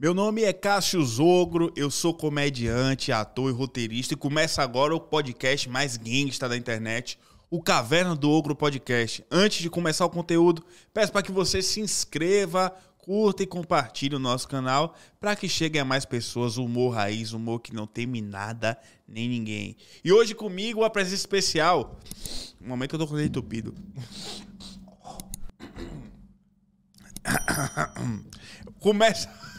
Meu nome é Cássio Zogro, eu sou comediante, ator e roteirista e começa agora o podcast mais gangsta da internet, o Caverna do Ogro Podcast. Antes de começar o conteúdo, peço para que você se inscreva, curta e compartilhe o nosso canal para que cheguem a mais pessoas humor raiz, humor que não teme nada nem ninguém. E hoje comigo a presença especial. Um momento que eu tô com o entupido. Começa.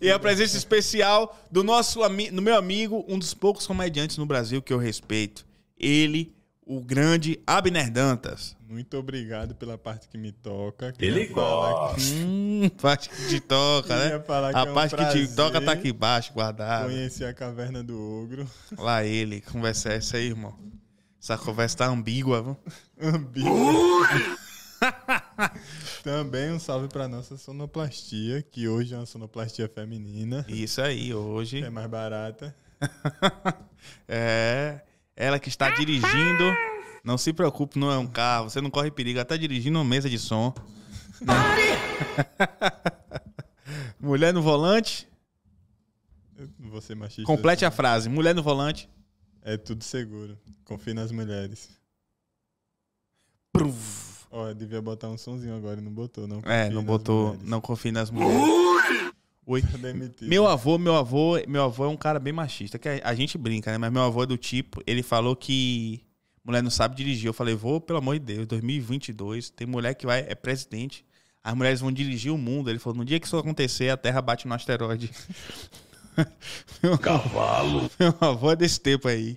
E a presença especial do nosso ami do meu amigo, um dos poucos comediantes no Brasil que eu respeito. Ele, o grande Abner Dantas. Muito obrigado pela parte que me toca. Ele gosta. Hum, parte que te toca, né? Que a é um parte que te toca tá aqui embaixo, guardada. Conheci a caverna do ogro. Lá ele, conversa é essa aí, irmão. Essa conversa tá ambígua, viu? Ambíguo. Também um salve pra nossa sonoplastia, que hoje é uma sonoplastia feminina. Isso aí, hoje. É mais barata. É. Ela que está dirigindo. Não se preocupe, não é um carro. Você não corre perigo. Ela está dirigindo uma mesa de som. Mulher no volante. Vou ser machista. Complete a frase. Mulher no volante. É tudo seguro. Confie nas mulheres. Ó, devia botar um sonzinho agora e não botou, não. É, não botou. mulheres. Não confie nas mulheres. Oi. Tá demitido. Meu avô, meu avô, meu avô é um cara bem machista, que a, a gente brinca, né? Mas meu avô é do tipo, ele falou que mulher não sabe dirigir. Eu falei, vô, pelo amor de Deus, 2022, tem mulher que vai é presidente, as mulheres vão dirigir o mundo. Ele falou, no dia que isso acontecer, a Terra bate no asteroide. meu, Cavalo. meu avô é desse tempo aí.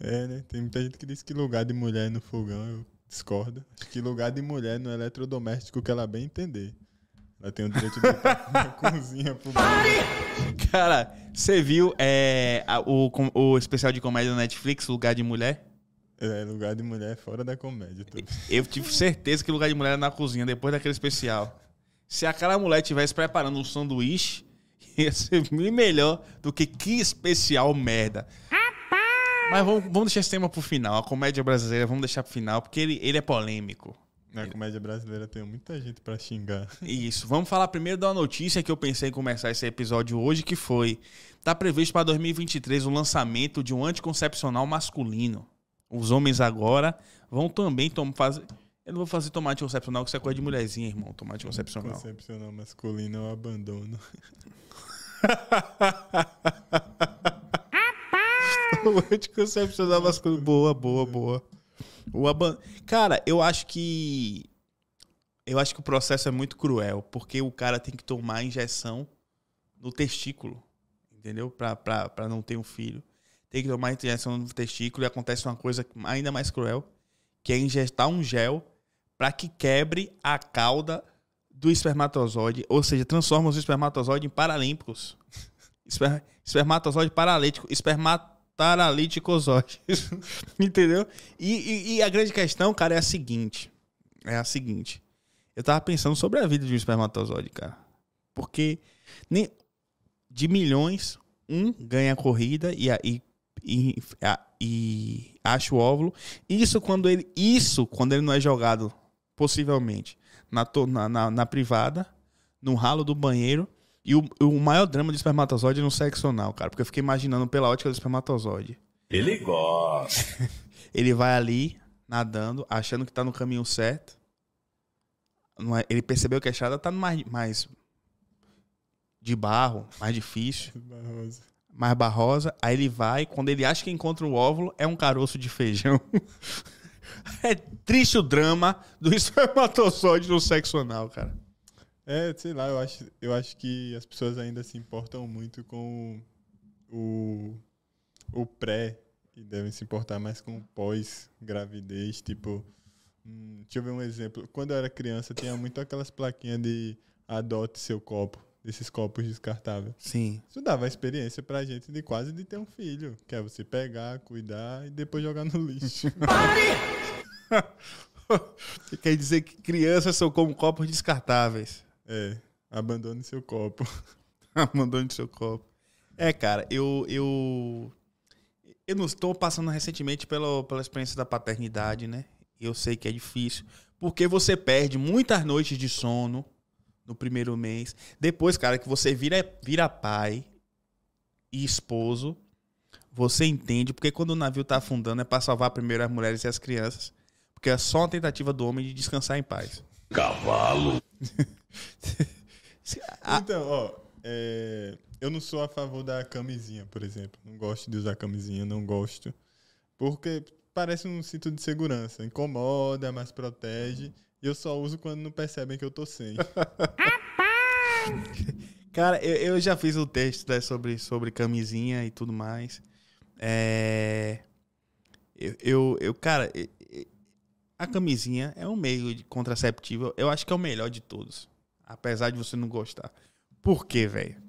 É, né? Tem muita gente que diz que lugar de mulher no fogão, eu discordo. Acho que lugar de mulher no eletrodoméstico que ela bem entender. Ela tem o direito de na cozinha pro Cara, você viu é, a- o, o especial de comédia da Netflix, Lugar de Mulher? É, lugar de mulher fora da comédia. Tô. Eu tive certeza que lugar de mulher era na cozinha depois daquele especial. Se aquela mulher estivesse preparando um sanduíche, ia ser bem melhor do que que especial merda. Mas vamos, vamos deixar esse tema pro final. A comédia brasileira, vamos deixar pro final, porque ele, ele é polêmico. Na comédia brasileira tem muita gente pra xingar. Isso. Vamos falar primeiro da notícia que eu pensei em começar esse episódio hoje, que foi... Tá previsto para 2023 o lançamento de um anticoncepcional masculino. Os homens agora vão também tom- fazer... Eu não vou fazer tomate anticoncepcional, que isso é coisa de mulherzinha, irmão. Tomate anticoncepcional. Concepcional masculino eu abandono. o anticoncepcional masculino. Boa, boa, boa. O aban... Cara, eu acho que. Eu acho que o processo é muito cruel, porque o cara tem que tomar a injeção no testículo, entendeu? Pra, pra, pra não ter um filho. Tem que tomar a injeção no testículo e acontece uma coisa ainda mais cruel, que é injetar um gel pra que quebre a cauda do espermatozoide, ou seja, transforma os espermatozoides em paralímpicos. Esper, espermatozoide paralítico, espermataralíticosóide. Entendeu? E, e- e a grande questão, cara, é a seguinte. É a seguinte. Eu tava pensando sobre a vida de um espermatozoide, cara. Porque nem, de milhões, um ganha a corrida e, e, e, e acha o óvulo. Isso quando ele. Isso quando ele não é jogado, possivelmente, na, na, na, na privada, no ralo do banheiro. E o, o maior drama de espermatozoide é no sexo anal, cara. Porque eu fiquei imaginando pela ótica do espermatozoide. Ele gosta. Ele vai ali, nadando, achando que tá no caminho certo. Não é- Ele percebeu que a estrada tá mais, mais de barro, mais difícil, Barroso. mais barrosa. Aí ele vai, quando ele acha que encontra o óvulo, é um caroço de feijão. é triste o drama do espermatozoide no sexo anal, cara. É, sei lá, eu acho, eu acho que as pessoas ainda se importam muito com o, o pré e devem se importar mais com o pós-gravidez. Tipo, hum, deixa eu ver um exemplo. Quando eu era criança, tinha muito aquelas plaquinhas de adote seu copo, desses copos descartáveis. Sim. Isso dava a experiência pra gente de quase de ter um filho, que é você pegar, cuidar e depois jogar no lixo. Você quer dizer que crianças são como copos descartáveis. É, abandone seu copo. Mandou no seu copo. É, cara, eu. Eu, eu não estou passando recentemente pela, pela experiência da paternidade, né? Eu sei que é difícil. Porque você perde muitas noites de sono no primeiro mês. Depois, cara, que você vira, vira pai e esposo, você entende porque quando o navio tá afundando é pra salvar primeiro as mulheres e as crianças. Porque é só uma tentativa do homem de descansar em paz. Cavalo. Se- a- Então, ó, é, eu não sou a favor da camisinha, por exemplo. Não gosto de usar camisinha, não gosto. Porque parece um cinto de segurança. Incomoda, mas protege. E eu só uso quando não percebem que eu tô sem. Cara, eu, eu já fiz o texto né, sobre, sobre camisinha e tudo mais. É, eu, eu, eu, cara, a camisinha é um meio de contraceptivo. Eu acho que é o melhor de todos. Apesar de você não gostar. Por quê, velho?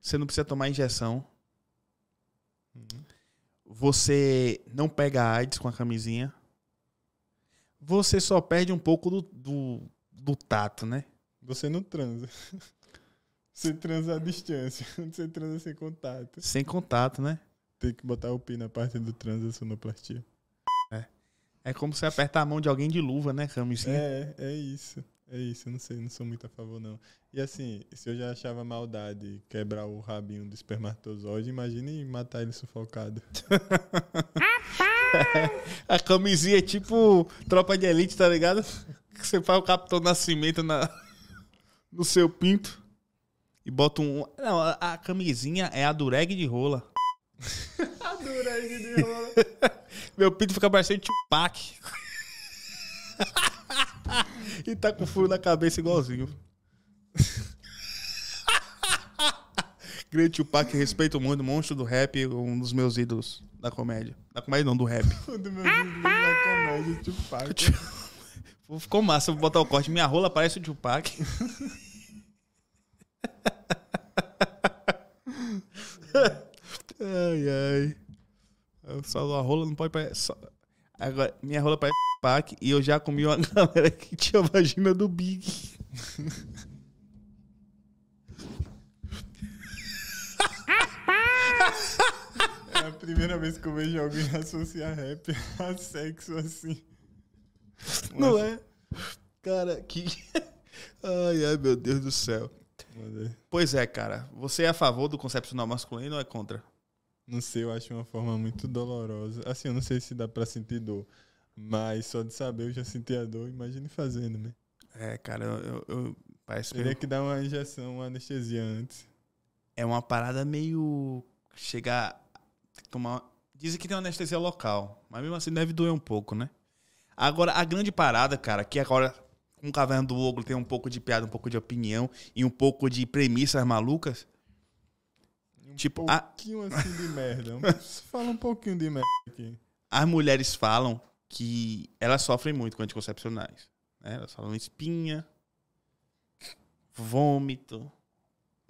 Você não precisa tomar injeção. Você não pega AIDS com a camisinha. Você só perde um pouco do, do, do tato, né? Você não transa. Você transa à distância. Você transa sem contato. Sem contato, né? Tem que botar o pi na parte do transa sonoplastia. É como você apertar a mão de alguém de luva, né, camisinha? É, é isso. É isso, eu não sei, não sou muito a favor, não. E assim, se eu já achava maldade quebrar o rabinho do espermatozoide, imagine matar ele sufocado. A camisinha é tipo tropa de elite, tá ligado? Você faz o Capitão Nascimento na, no seu pinto e bota um. Não, a, a camisinha é a dureg de rola. A dureg de rola. Meu pinto fica parecendo Tupac. e tá com furo na cabeça igualzinho. Grande Tupac, respeito muito, monstro do rap, um dos meus ídolos da comédia. Da comédia não, do rap. Um dos meus ídolos da comédia, Tupac. Ficou massa, vou botar o corte. Minha rola parece o Tupac. ai, ai. Só a rola não pode parecer. Agora, minha rola parece o Tupac e eu já comi uma galera que tinha vagina do Big. É a primeira vez que eu vejo alguém associar rap a sexo assim. Não é? Cara, que. Ai, ai, meu Deus do céu. Mas é, Pois é, cara. Você é a favor do concepcional masculino ou é contra? Não sei, eu acho uma forma muito dolorosa. Assim, eu não sei se dá pra sentir dor. Mas só de saber eu já senti a dor, imagine fazendo, né? É, cara, eu, eu- eu- parece que Teria que dar uma injeção, uma anestesia antes. é uma parada meio. Chegar. Tomar. Dizem que tem uma anestesia local, mas mesmo assim deve doer um pouco, né? Agora, a grande parada, cara, que agora, com o Caverna do Ogro tem um pouco de piada, um pouco de opinião e um pouco de premissas malucas. Um Tipo, a- pouquinho assim de merda. Fala um pouquinho de merda aqui. As mulheres falam que elas sofrem muito com anticoncepcionais. né? Elas falam espinha, vômito.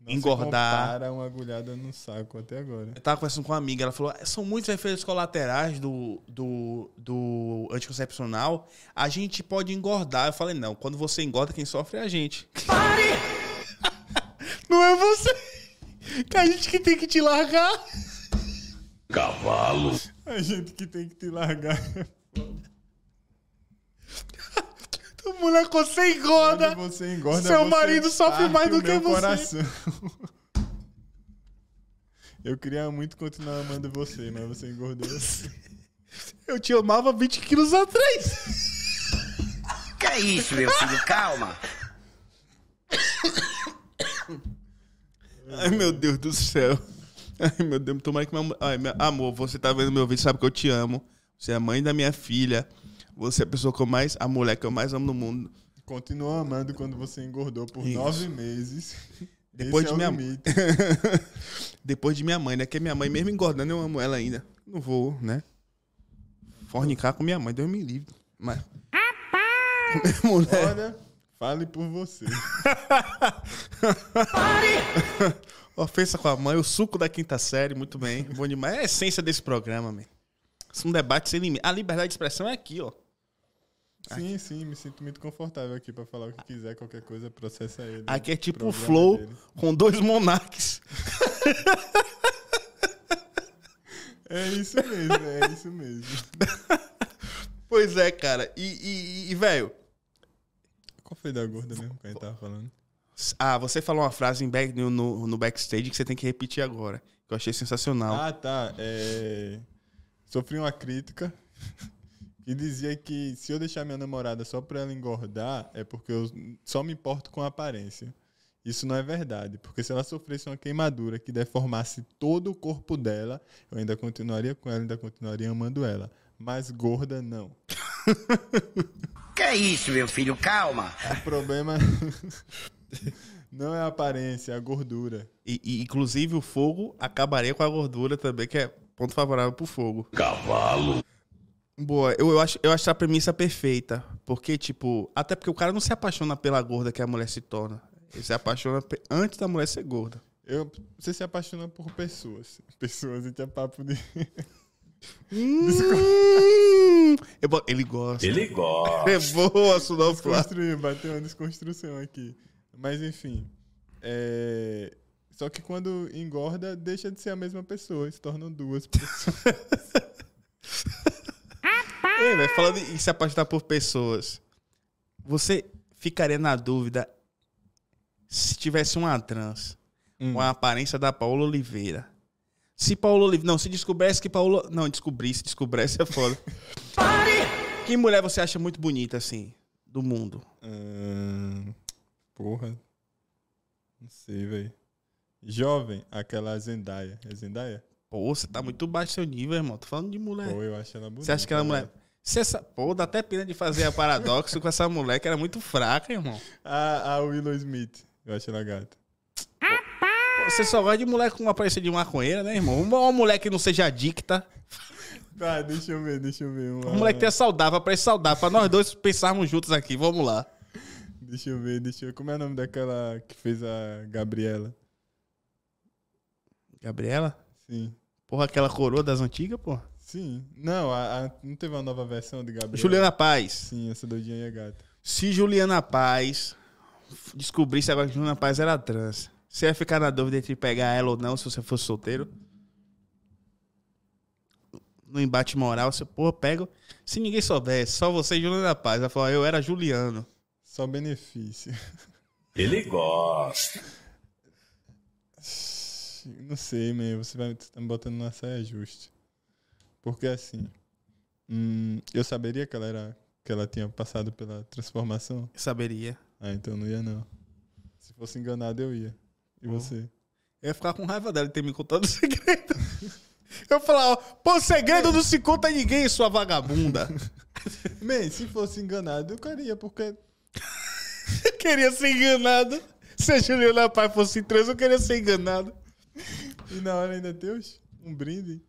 Não Engordar. Se uma agulhada no saco até agora. Eu tava conversando com uma amiga, ela falou: são muitos efeitos colaterais do, do, do anticoncepcional. A gente pode engordar. Eu falei: não, quando você engorda, quem sofre é a gente. Pare! não é você! Que a gente que tem que te largar. Cavalo. A gente que tem que te largar. Mulher, quando você engorda. Quando você engorda, Seu você marido sofre mais do que meu você. coração. Eu queria muito continuar amando você, mas você engordou. Eu te amava 20 quilos atrás. Que é isso, meu filho? Calma. Ai, meu Deus do céu. Ai, meu Deus, tomara que meu Ai, meu amor, você tá vendo meu vídeo, sabe que eu te amo. Você é a mãe da minha filha. Você é a pessoa que eu mais. A mulher que eu mais amo no mundo. Continuou amando quando você engordou por Isso. nove meses. Depois Esse de é o minha limite. Depois de minha mãe, né? Que minha mãe, mesmo engordando, eu amo ela ainda. Não vou, né? Fornicar com minha mãe, Deus me livre. Mas. Com minha mulher. Olha, fale por você. Ofensa com a mãe, o suco da quinta série, muito bem. Bom demais. É a essência desse programa, man. Isso é um debate sem limite. A liberdade de expressão é aqui, ó. Sim, sim, me sinto muito confortável aqui pra falar o que quiser, qualquer coisa, processa ele. Aqui é tipo o Flow dele. com dois monarques. É isso mesmo, é isso mesmo. Pois é, cara. E, e, e, velho, Qual foi da gorda mesmo que a gente tava falando? Ah, você falou uma frase back- no, no- no backstage que você tem que repetir agora. Que eu achei sensacional. Ah, tá. É... Sofri uma crítica que dizia que se eu deixar minha namorada só pra ela engordar, é porque eu só me importo com a aparência. Isso não é verdade, porque se ela sofresse uma queimadura que deformasse todo o corpo dela, eu ainda continuaria com ela, ainda continuaria amando ela. Mas gorda, não. Que é isso, meu filho? Calma. O problema não é a aparência, é a gordura. E, e, inclusive o fogo acabaria com a gordura também, que é ponto favorável pro fogo. Cavalo. Boa, eu, eu, acho, eu acho a premissa perfeita. Porque, tipo, até porque o cara não se apaixona pela gorda que a mulher se torna. Ele se apaixona antes da mulher ser gorda. Eu, você se apaixona por pessoas. Pessoas, a gente é papo de. Hum, bo- ele gosta. Ele gosta. É boa, Sunofla. Desconstruir, bateu uma desconstrução aqui. Mas enfim. é, Só que quando engorda, deixa de ser a mesma pessoa, se tornam duas pessoas. Ei, velho, falando em se apaixonar por pessoas, você ficaria na dúvida se tivesse uma trans Hum. com a aparência da Paola Oliveira. Se Paola Oliveira. Não, se descobrisse que Paola. Não, descobrisse, descobrisse é foda. que mulher você acha muito bonita, assim, do mundo? Ahn, porra. Não sei, velho. Jovem, aquela Zendaya. É Zendaya? Pô, você tá muito baixo seu nível, irmão. Tô falando de mulher. Pô, eu acho ela bonita. Você acha que ela é mulher. velho. Se essa... Pô, dá até pena de fazer a paradoxo com essa mulher que era muito fraca, irmão. A, a Willow Smith. Eu acho ela gata. Você só gosta de mulher com uma aparência de maconheira, né, irmão? Uma, uma mulher que não seja adicta. Tá, deixa eu ver, deixa eu ver. Uma, Uma mulher que tenha saudável, aparência saudável. Pra nós dois pensarmos juntos aqui. Vamos lá. Deixa eu ver, deixa eu ver. Como é o nome daquela que fez a Gabriela? Gabriela? Sim. Porra, aquela coroa das antigas, pô. Sim. Não, a, a- não teve uma nova versão de Gabriela? Juliana Paz. Sim, essa doidinha aí é gata. Se Juliana Paz descobrisse agora que Juliana Paz era trans, você ia ficar na dúvida entre pegar ela ou não se você fosse solteiro? No embate moral, você, pô, pego. Se ninguém soubesse, só você e Juliana Paz. Ela falou, eu era Juliano. Só benefício. Ele gosta. Não sei, man. Você vai tá me botando numa saia justa. Porque assim. hum, eu saberia que ela era. Que ela tinha passado pela transformação. Eu saberia. Ah, então não ia não. Se fosse enganado, eu ia. E você? Eu ia ficar com raiva dela de ter me contado o segredo. Eu ia falar, ó, pô, segredo não se conta a ninguém, sua vagabunda. Man, se fosse enganado, eu queria, porque. Eu queria ser enganado. Se a Juliana Paz fosse trans, eu queria ser enganado. E na hora ainda tem os- um brinde.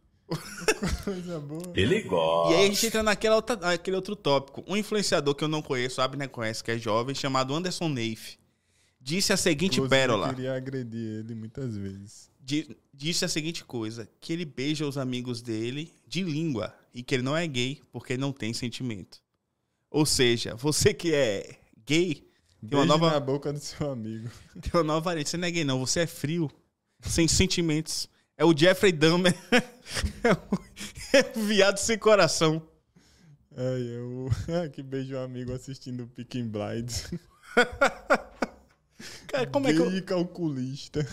Coisa boa. Ele gosta. E aí a gente entra naquele outro tópico. Um influenciador que eu não conheço, a Abner conhece, que é jovem, chamado Anderson Neif, disse a seguinte Inclusive, pérola. Eu queria agredir ele muitas vezes. Di- disse a seguinte coisa: que ele beija os amigos dele de língua e que ele não é gay porque ele não tem sentimento. Ou seja, você que é gay, tem uma nova, na boca do seu amigo. tem uma nova variante. Você não é gay, não, você é frio, sem sentimentos. É o Jeffrey Dahmer. É o, é o viado sem coração. Ai, eu. que beijo um amigo assistindo Picking Blinds. Cara, como é que. eu- Gay calculista.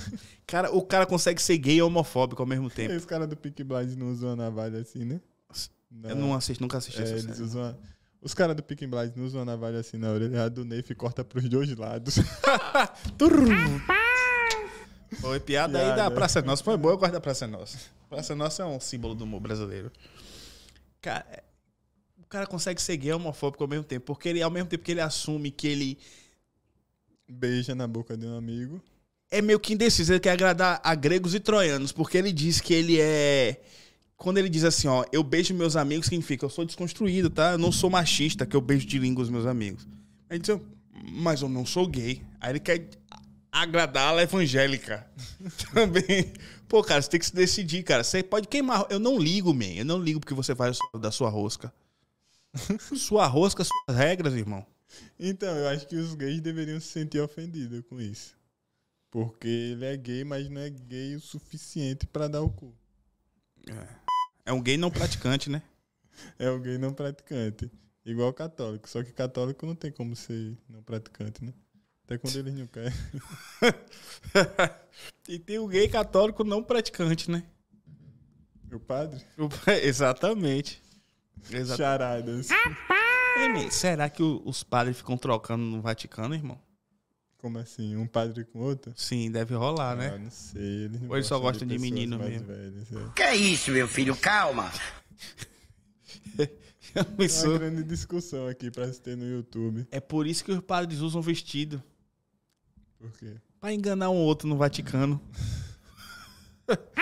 Cara, o cara consegue ser gay e homofóbico ao mesmo tempo. Esse cara do Picking Blinds não usam a navalha assim, né? Eu não assisto, nunca assisti É, essa eles usam a- Os caras do Picking Blinds não usam a navalha assim na orelha. A do Neif corta pros dois lados. Foi piada, aí da Piada. Praça Nossa. Foi boa, eu gosto da Praça Nossa. Praça Nossa é um símbolo do humor brasileiro. Cara, é- o cara consegue ser gay e homofóbico ao mesmo tempo. Porque ele, ao mesmo tempo que ele assume que ele Beija na boca de um amigo. é meio que indeciso, ele quer agradar a gregos e troianos. Porque ele diz que ele é. Quando ele diz assim, ó, eu beijo meus amigos, significa eu sou desconstruído, tá? Eu não sou machista, que eu beijo de língua os meus amigos. Aí diz, mas eu não sou gay. Aí ele quer agradar a evangélica. Também. Pô, cara, você tem que se decidir, cara. Você pode queimar. Eu não ligo, man. Eu não ligo porque você faz da sua rosca. sua rosca, suas regras, irmão. Então, eu acho que os gays deveriam se sentir ofendidos com isso. Porque ele é gay, mas não é gay o suficiente pra dar o cu. É um gay não praticante, né? É o gay não praticante. Igual católico. Só que católico não tem como ser não praticante, né? Até quando eles não querem. e tem o gay católico não praticante, né? O padre? O- Exatamente. Exatamente. Charadas. Ei, será que o- os padres ficam trocando no Vaticano, irmão? Como assim? Um padre com outro? Sim, deve rolar, Ah, né? não sei. Eles não Ou eles só gostam de pessoas menino mesmo? velhas, é. Que isso, meu filho? Calma. É uma grande discussão aqui pra se ter no YouTube. É por isso que os padres usam vestido. Por quê? Pra enganar um outro no Vaticano.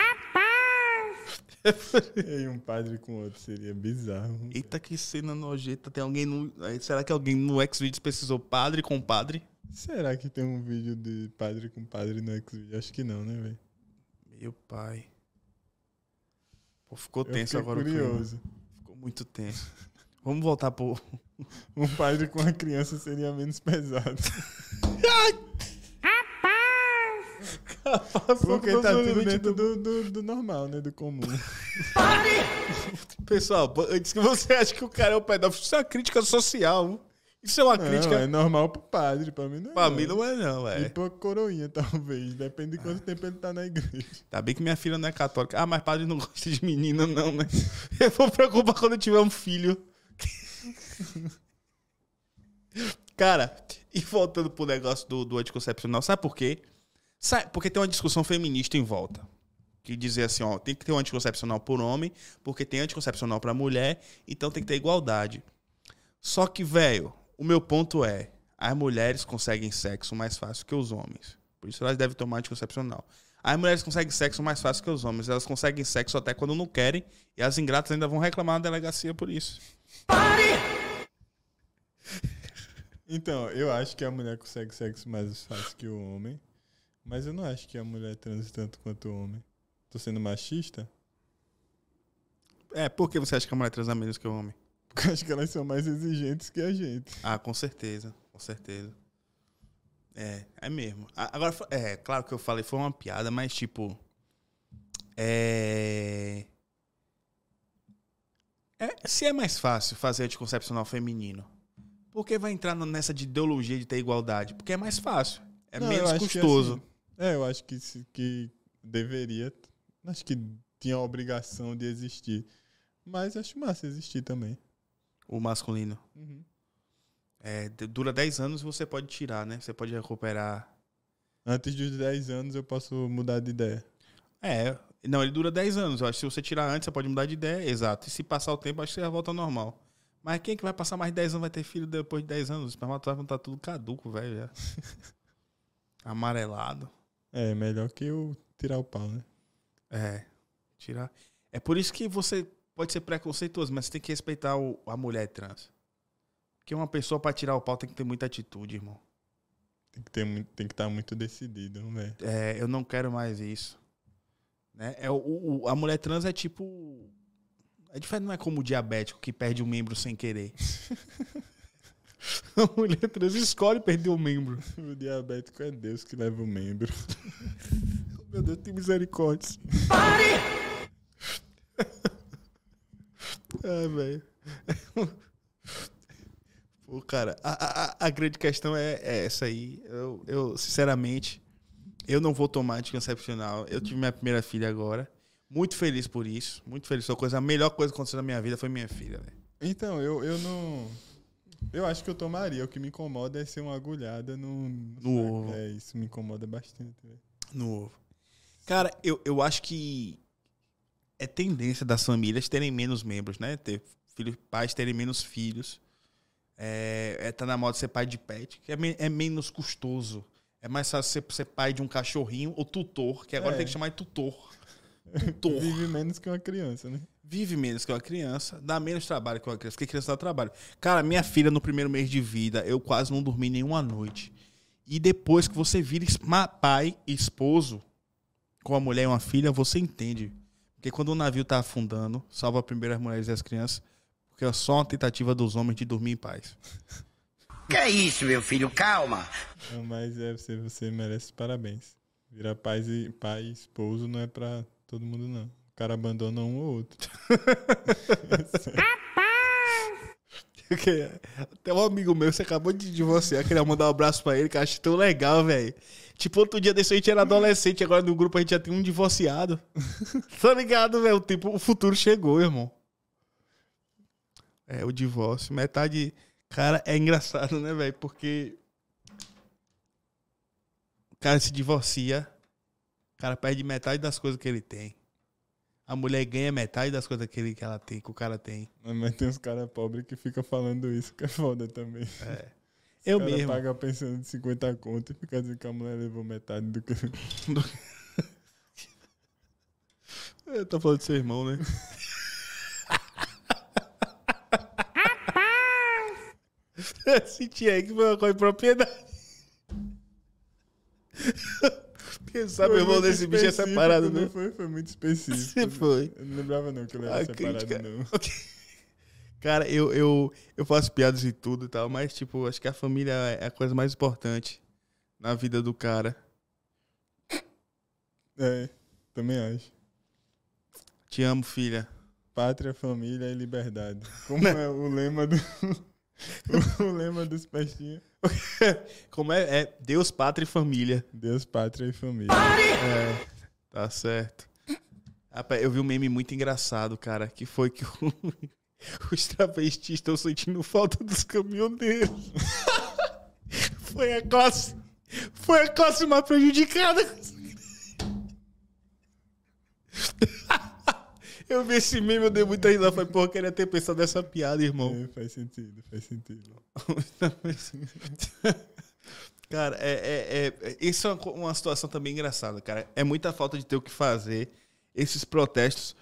E um padre com outro seria bizarro. Eita, que cena nojenta. Tem alguém no. Será que alguém no Xvideos pesquisou padre com padre? Será que tem um vídeo de padre com padre no Xvideo? Acho que não, né, velho? Meu pai. Pô, ficou tenso agora o clima. curioso. Ficou muito tenso. Vamos voltar pro. Um padre com a criança seria menos pesado. Porque tá tudo dentro do, do, do normal, né? Do comum. Pessoal, antes que você acha que o cara é um pedófilo, isso é uma crítica social. Isso é uma Não, crítica. é normal pro padre, pra mim não é. Pra não. mim não é, não, E é. pra coroinha, talvez. Depende de quanto tempo ele tá na igreja. Tá bem que minha filha não é católica. Ah, mas padre não gosta de menina, não, né? Eu vou preocupar quando eu tiver um filho. Cara, e voltando pro negócio do, do anticoncepcional, sabe por quê? Sabe, porque tem uma discussão feminista em volta. Que dizer assim, ó, tem que ter um anticoncepcional por homem, porque tem anticoncepcional pra mulher, então tem que ter igualdade. Só que, velho, o meu ponto é, as mulheres conseguem sexo mais fácil que os homens. Por isso elas devem tomar anticoncepcional. As mulheres conseguem sexo mais fácil que os homens. Elas conseguem sexo até quando não querem. E as ingratas ainda vão reclamar na delegacia por isso. Então, eu acho que a mulher consegue sexo mais fácil que o homem. Mas eu não acho que a mulher transe tanto quanto o homem. Tô sendo machista? É, por que você acha que a mulher transa menos que o homem? Porque eu acho que elas são mais exigentes que a gente. Ah, com certeza. Com certeza. É, é mesmo. Agora, é, claro que eu falei, foi uma piada, mas tipo. É. é se é mais fácil fazer anticoncepcional feminino, por que vai entrar nessa de ideologia de ter igualdade? Porque é mais fácil. É Não, menos que, custoso. É, eu acho que, que deveria. Acho que tinha a obrigação de existir. Mas acho massa existir também. O masculino. É, d- dura 10 anos e você pode tirar, né? Você pode recuperar. Antes dos 10 anos eu posso mudar de ideia. É, não, ele dura 10 anos. Eu acho que se você tirar antes, você pode mudar de ideia. Exato. E se passar o tempo, acho que você já volta ao normal. Mas quem é que vai passar mais de 10 anos vai ter filho depois de 10 anos? Os espermatozoides vão estar tudo caduco, velho. já. Amarelado. É, melhor que eu tirar o pau, né? É. Tirar. É por isso que você pode ser preconceituoso, mas você tem que respeitar o- a mulher trans. Porque uma pessoa pra tirar o pau tem que ter muita atitude, irmão. Tem que ter muito, tem que estar muito decidido, velho. É, eu não quero mais isso. Né? É, o, o- a mulher trans é tipo. É diferente, não é como o diabético que perde um membro sem querer. a mulher trans escolhe perder o membro. O diabético é Deus que leva o membro. Meu Deus, tem misericórdia. Ai, velho. Pô, cara, a, a- a grande questão é, é essa aí. Eu, eu, sinceramente, eu não vou tomar anticoncepcional. Eu tive minha primeira filha agora. Muito feliz por isso. Muito feliz. Foi a, coisa, a melhor coisa que aconteceu na minha vida foi minha filha, velho. Então, eu, eu não. Eu acho que eu tomaria. O que me incomoda é ser uma agulhada no. No saco. ovo. É, isso me incomoda bastante. No ovo. Cara, eu, eu acho que é tendência das famílias terem menos membros, né? Ter filhos, pais terem menos filhos. É, é tá na moda ser pai de pet, que é, me- é menos custoso. É mais fácil ser, ser pai de um cachorrinho ou tutor, que agora É. tem que chamar de tutor. Tutor. Vive menos que uma criança, né? Vive menos que uma criança, dá menos trabalho que uma criança, porque criança dá trabalho. Cara, minha filha, no primeiro mês de vida, eu quase não dormi nenhuma noite. E depois que você vira pai e esposo com a mulher e uma filha, você entende. Porque quando o navio tá afundando, salva primeiro as mulheres e as crianças, porque é só uma tentativa dos homens de dormir em paz. Que isso, meu filho? Calma. Não, Mas é, você, você merece parabéns. Virar pai e, pai e esposo não é pra todo mundo, não. Cara abandona um ou outro. Até um amigo meu, você acabou de divorciar, queria mandar um abraço pra ele, que eu acho tão legal, velho. Tipo, outro dia desse a gente era adolescente, agora no grupo a gente já tem um divorciado. tá ligado, velho? Tipo, o futuro chegou, irmão. É, o divórcio. Metade. Cara, é engraçado, né, velho? Porque. O cara se divorcia. O cara perde metade das coisas que ele tem. A mulher ganha metade das coisas que, ele, que ela tem, que o cara tem. Mas tem uns caras pobres que ficam falando isso, que é foda também. É. Eu mesmo. paga pensando de 50 conto e fica dizendo que a mulher levou metade do que. Eu tô falando de seu irmão, né? Eu senti aí que foi uma coisa de propriedade. Quem sabe o irmão desse bicho é separado, não né? Foi, foi muito específico. Você foi. Eu não lembrava não que ele era A separado, crítica- não. Cara, eu, eu, eu faço piadas e tudo e tal, mas, tipo, acho que a família é a coisa mais importante na vida do cara. É, também acho. Te amo, filha. Pátria, família e liberdade. Como é o lema do. o lema dos pestinhos? Como é? É Deus, pátria e família. Deus, pátria e família. É, tá certo. Rapaz, eu vi um meme muito engraçado, cara, que foi que o- os travestis estão sentindo falta dos caminhoneiros. foi a classe. Foi a classe mais prejudicada. Eu vi esse meme, eu dei muita risada. Falei, eu queria ter pensado nessa piada, irmão. É, faz sentido, faz sentido. Cara, é, é, é- isso é uma, co- uma situação também engraçada, cara. É muita falta de ter o que fazer. Esses protestos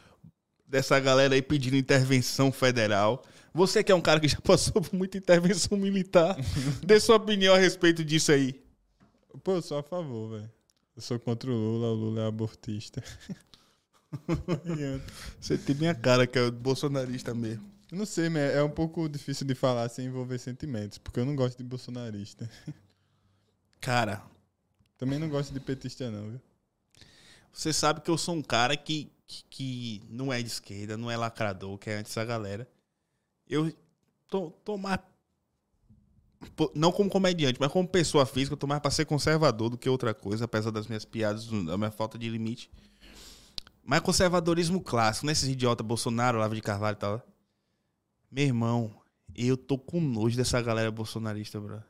dessa galera aí pedindo intervenção federal. Você que é um cara que já passou por muita intervenção militar, dê sua opinião a respeito disso aí. Pô, eu sou a favor, velho. Eu sou contra o Lula, o Lula é abortista. Você tem minha cara, que é bolsonarista mesmo. Eu não sei, mas é um pouco difícil de falar sem envolver sentimentos, porque eu não gosto de bolsonarista. Cara, Também não gosto de petista, não, viu? você sabe que eu sou um cara que, que, que não é de esquerda, não é lacrador, que é antes da galera. Eu tô, tô mais. Não como comediante, mas como pessoa física, eu tô mais pra ser conservador do que outra coisa, apesar das minhas piadas, da minha falta de limite. Mas conservadorismo clássico, né? Esses idiotas Bolsonaro, Lava de Carvalho e tal. Meu irmão, eu tô com nojo dessa galera bolsonarista, bro.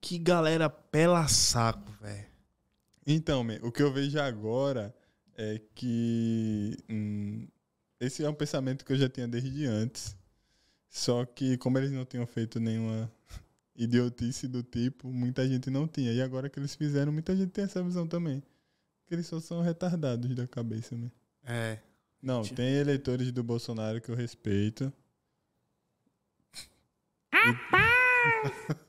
Que galera pela saco, velho. Então, o que eu vejo agora é que hum, esse é um pensamento que eu já tinha desde antes. Só que como eles não tinham feito nenhuma idiotice do tipo, muita gente não tinha. E agora que eles fizeram, muita gente tem essa visão também. Que eles só são retardados da cabeça, né? É. Não, tem eleitores do Bolsonaro que eu respeito.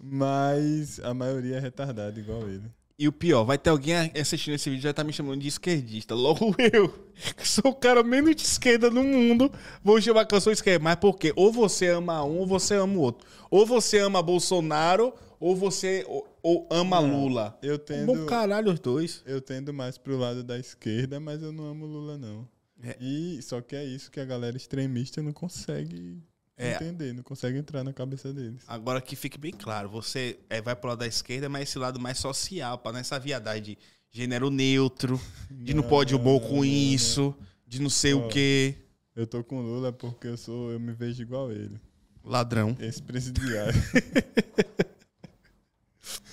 Mas a maioria é retardada igual ele. E o pior, vai ter alguém assistindo esse vídeo já tá me chamando de esquerdista. Logo eu, que sou o cara menos de esquerda do mundo, vou chamar que eu sou esquerda. Mas por quê? Ou você ama um ou você ama o outro. Ou você ama Bolsonaro ou você ou, ou ama Lula. Eu tendo, Bom caralho os dois. eu tendo mais pro lado da esquerda, mas eu não amo Lula, não. É. E só que é isso que a galera extremista não consegue É. entender, não consegue entrar na cabeça deles. Agora que fique bem claro, você é, vai pro lado da esquerda, mas esse lado mais social, para nessa viadagem de gênero neutro, de não, Não, pode humor não, com não, isso, de não sei o Ó. quê. Eu tô com Lula porque eu sou, eu me vejo igual ele. Ladrão. Esse presidiário.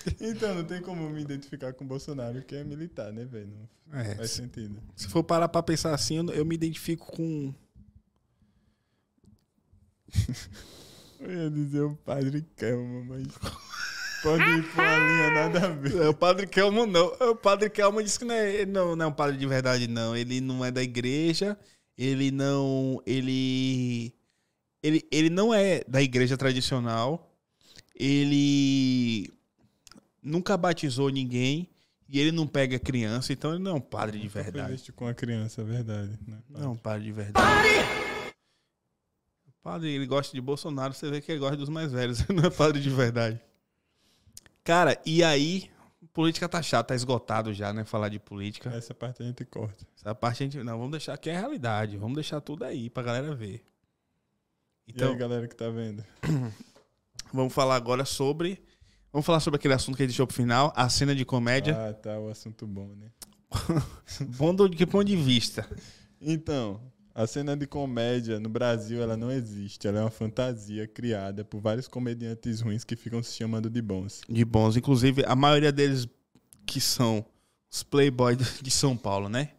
então, não tem como me identificar com o Bolsonaro, que é militar, né, velho? Não É, faz sentido. Se for parar pra pensar assim, eu, eu me identifico com. Eu ia dizer o padre Kelma, mas pode ir pra uma linha nada a ver. É, o padre Kelmo não. O padre Kelmo disse que não é, não, não é um padre de verdade, não. Ele não é da igreja. Ele não. Ele. Ele, ele não é da igreja tradicional. Ele nunca batizou ninguém. E ele não pega criança, então ele não é um padre de verdade. com a criança, é verdade. Né? Não é um padre de verdade. O padre, ele gosta de Bolsonaro, você vê que ele gosta dos mais velhos. Ele não é padre de verdade. Cara, e aí, política tá chata, tá esgotado já, né? Falar de política. Essa parte a gente corta. Essa parte a gente. Não, vamos deixar aqui é a realidade. Vamos deixar tudo aí pra galera ver. e Então, aí, galera que tá vendo? vamos falar agora sobre. Vamos falar sobre aquele assunto que a gente deixou pro final, a cena de comédia. Ah, tá, o assunto bom, né? Bom do que ponto de vista? Então, a cena de comédia no Brasil, ela não existe. Ela é uma fantasia criada por vários comediantes ruins que ficam se chamando de bons. De bons. Inclusive, a maioria deles que são os playboys de São Paulo, né?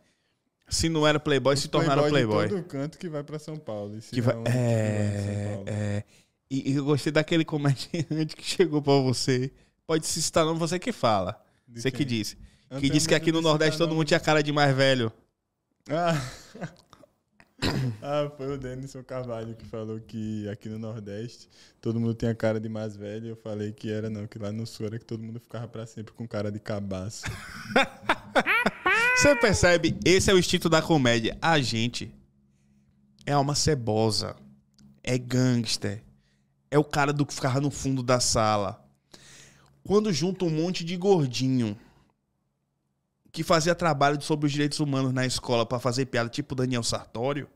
Se não era playboy, se tornaram playboy. de todo canto que vai pra São Paulo. E se Que vai- é, Paulo. é. E, e eu gostei daquele comediante que chegou pra você. Pode se citar nome, você que fala. De você que quem? disse. Eu não Que disse que aqui no de Nordeste todo mundo tinha cara de mais velho. Ah. ah, foi o Denison Carvalho que falou que aqui no Nordeste todo mundo tem a cara de mais velho. Eu falei que era não, que lá no Sul era que todo mundo ficava pra sempre com cara de cabaço. Você percebe? Esse é o instinto da comédia. A gente é alma cebosa. É gangster. É o cara do que ficava no fundo da sala. Quando junta um monte de gordinho que fazia trabalho sobre os direitos humanos na escola pra fazer piada, tipo Daniel Sartório,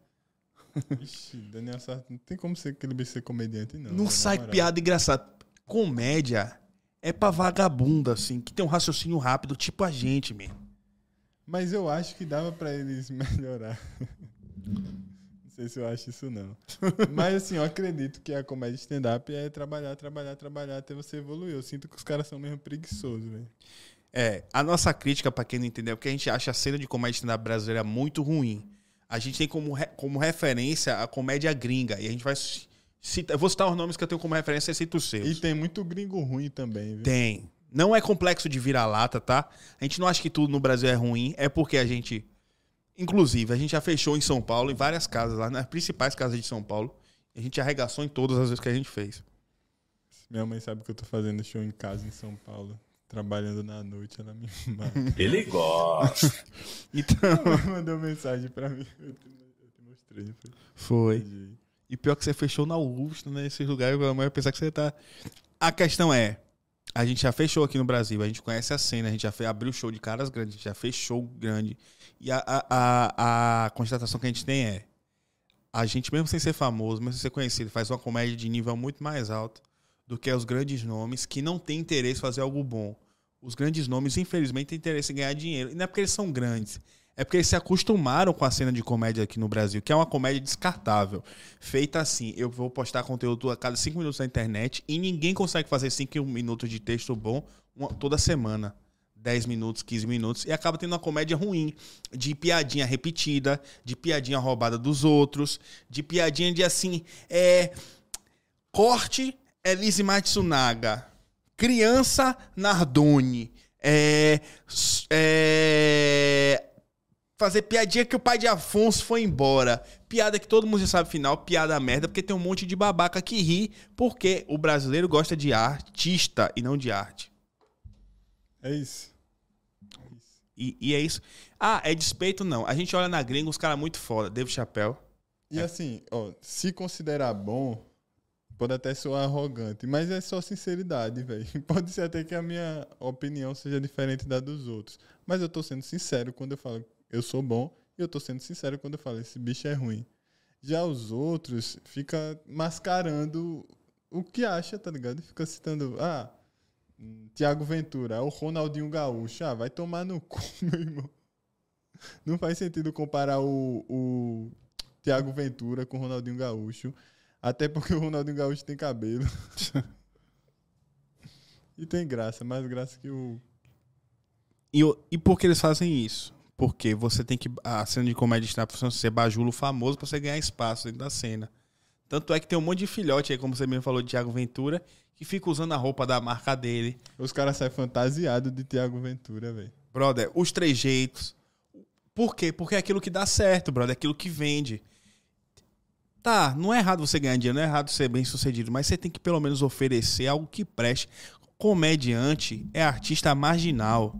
Ixi, Daniel Sarto, não tem como ser aquele bicho ser comediante, não. não na sai moral. piada engraçada. Comédia é pra vagabunda, assim, que tem um raciocínio rápido, tipo a gente mesmo. Mas eu acho que dava pra eles melhorar. Sei se eu acho isso, não. Mas assim, eu acredito que a comédia stand-up é trabalhar, trabalhar, trabalhar até você evoluir. Eu sinto que os caras são mesmo preguiçosos, velho. É, a nossa crítica, pra quem não entendeu, é porque a gente acha a cena de comédia stand-up brasileira muito ruim. A gente tem como, re- como referência a comédia gringa. E a gente vai citar. Eu vou citar os nomes que eu tenho como referência e cito os seus. E tem muito gringo ruim também, viu? Tem. Não é complexo de vira-lata, tá? A gente não acha que tudo no Brasil é ruim. É porque a gente. Inclusive, a gente já fechou em São Paulo, em várias casas lá, nas principais casas de São Paulo. E a gente arregaçou em todas as vezes que a gente fez. Minha mãe sabe que eu tô fazendo show em casa em São Paulo. Trabalhando na noite, ela me mata. Ele gosta. Então. Ela mandou mensagem pra mim. Eu te, eu te mostrei, foi? Foi. E pior que você fechou na Augusta, né? Esses lugares, a mãe vai pensar que você tá. A questão é: a gente já fechou aqui no Brasil, a gente conhece a cena, a gente já abriu show de caras grandes, a gente já fechou grande. E a, a, a, a constatação que a gente tem é: a gente, mesmo sem ser famoso, mesmo sem ser conhecido, faz uma comédia de nível muito mais alto do que os grandes nomes que não têm interesse em fazer algo bom. Os grandes nomes, infelizmente, têm interesse em ganhar dinheiro. E não é porque eles são grandes. É porque eles se acostumaram com a cena de comédia aqui no Brasil, que é uma comédia descartável. Feita assim, eu vou postar conteúdo a cada cinco minutos na internet e ninguém consegue fazer cinco minutos de texto bom uma- toda semana. 10 minutos, 15 minutos, e acaba tendo uma comédia ruim, de piadinha repetida, de piadinha roubada dos outros, de piadinha de assim, é. Corte Elise Matsunaga. Criança Nardoni. É, é, fazer piadinha que o pai de Afonso foi embora. Piada que todo mundo já sabe final, piada merda, porque tem um monte de babaca que ri, porque o brasileiro gosta de artista e não de arte. É isso. E, e é isso. Ah, é despeito? Não. A gente olha na gringa, os caras muito foda. Dave Chappelle. E assim, ó, se considerar bom, pode até soar arrogante, mas é só sinceridade, velho. Pode ser até que a minha opinião seja diferente da dos outros. Mas eu tô sendo sincero quando eu falo eu sou bom, e eu tô sendo sincero quando eu falo esse bicho é ruim. Já os outros fica mascarando o que acha, tá ligado? Fica citando, ah, Tiago Ventura, o Ronaldinho Gaúcho. Ah, vai tomar no cu, meu irmão. Não faz sentido comparar o, o Tiago Ventura com o Ronaldinho Gaúcho. Até porque o Ronaldinho Gaúcho tem cabelo. e tem graça, mais graça que o. E, o- e por que eles fazem isso? Porque você tem que. A cena de comédia está funcionando ser bajulo famoso pra você ganhar espaço dentro da cena. Tanto é que tem um monte de filhote aí, como você mesmo falou, de Thiago Ventura, que fica usando a roupa da marca dele. Os caras saem fantasiados de Tiago Ventura, velho. Brother, os trejeitos. Por quê? Porque é aquilo que dá certo, brother. É aquilo que vende. Tá, não é errado você ganhar dinheiro, não é errado ser bem sucedido, mas você tem que pelo menos oferecer algo que preste. Comediante é artista marginal.